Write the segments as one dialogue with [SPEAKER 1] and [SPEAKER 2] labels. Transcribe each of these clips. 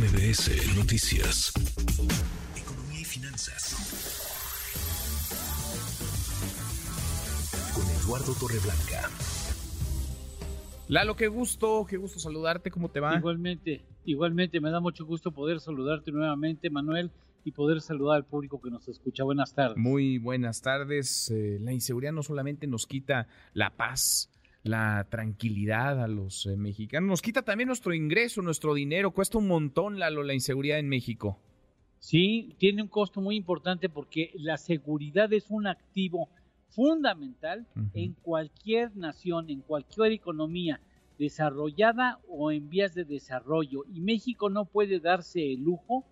[SPEAKER 1] MBS Noticias. Economía y finanzas. Con Eduardo Torreblanca.
[SPEAKER 2] Lalo, qué gusto, qué gusto saludarte, ¿cómo te va?
[SPEAKER 3] Igualmente, igualmente, me da mucho gusto poder saludarte nuevamente, Manuel, y poder saludar al público que nos escucha. Buenas tardes.
[SPEAKER 2] Muy buenas tardes. Eh, la inseguridad no solamente nos quita la paz, la tranquilidad a los eh, mexicanos, nos quita también nuestro ingreso, nuestro dinero. Cuesta un montón, Lalo, la inseguridad en México.
[SPEAKER 3] Sí, tiene un costo muy importante porque la seguridad es un activo fundamental en cualquier nación, en cualquier economía desarrollada o en vías de desarrollo. Y México no puede darse el lujo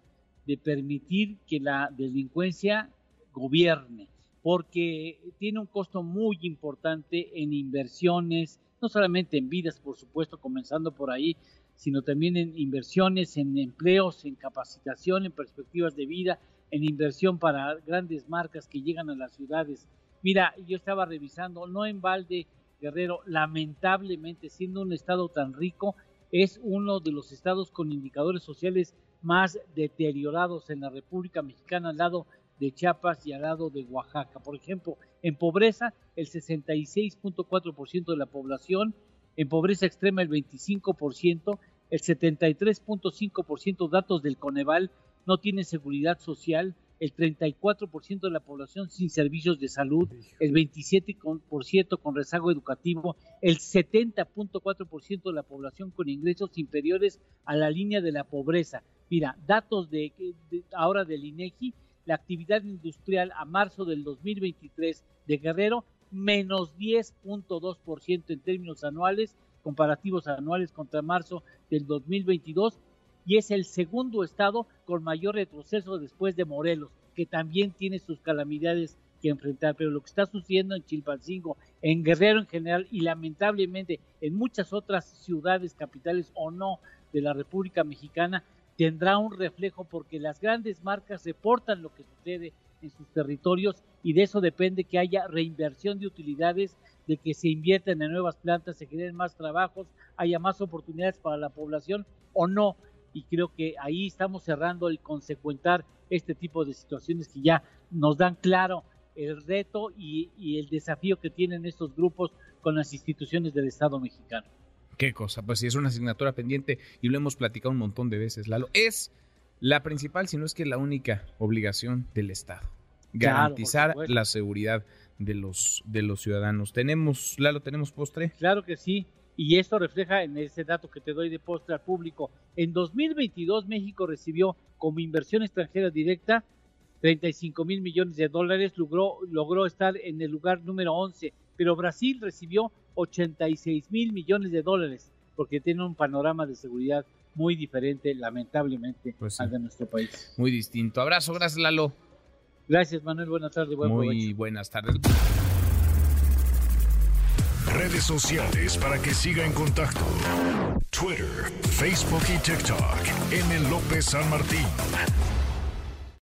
[SPEAKER 3] de permitir que la delincuencia gobierne, porque tiene un costo muy importante en inversiones, no solamente en vidas, por supuesto, comenzando por ahí, sino también en inversiones, en empleos, en capacitación, en perspectivas de vida, en inversión para grandes marcas que llegan a las ciudades. Mira, yo estaba revisando, no en balde, Guerrero, lamentablemente, siendo un estado tan rico, es uno de los estados con indicadores sociales más deteriorados en la República Mexicana al lado de Chiapas y al lado de Oaxaca. Por ejemplo, en pobreza, el 66.4% de la población, en pobreza extrema el 25%, el 73.5% datos del Coneval no tiene seguridad social, el 34% de la población sin servicios de salud, el 27% con rezago educativo, el 70.4% de la población con ingresos inferiores a la línea de la pobreza. Mira, datos de, ahora del INEGI, la actividad industrial a marzo del 2023 de Guerrero menos 10.2% en términos anuales, comparativos anuales contra marzo del 2022 y es el segundo estado con mayor retroceso después de Morelos, que también tiene sus calamidades que enfrentar. Pero lo que está sucediendo en Chilpancingo, en Guerrero en general y lamentablemente en muchas otras ciudades, capitales o no de la República Mexicana, tendrá un reflejo porque las grandes marcas reportan lo que sucede en sus territorios y de eso depende que haya reinversión de utilidades, de que se inviertan en nuevas plantas, se generen más trabajos, haya más oportunidades para la población o no y creo que ahí estamos cerrando el consecuentar este tipo de situaciones que ya nos dan claro el reto y, el desafío que tienen estos grupos con las instituciones del Estado mexicano.
[SPEAKER 2] Qué cosa, pues sí, es una asignatura pendiente y lo hemos platicado un montón de veces, Lalo. Es la principal, si no es que la única obligación del Estado. Garantizar la seguridad de los, de los ciudadanos. ¿Tenemos, Lalo, tenemos postre?
[SPEAKER 3] Claro que sí y esto refleja en ese dato que te doy de postre al público. En 2022 México recibió como inversión extranjera directa 35 mil millones de dólares, logró, logró estar en el lugar número 11, pero Brasil recibió 86 mil millones de dólares porque tiene un panorama de seguridad muy diferente, lamentablemente, pues al de nuestro país.
[SPEAKER 2] Muy distinto. Abrazo, gracias Lalo.
[SPEAKER 3] Gracias Manuel, buenas tardes. Buen
[SPEAKER 2] muy buenas tardes
[SPEAKER 1] redes sociales para que siga en contacto: Twitter, Facebook y TikTok. M. López San Martín.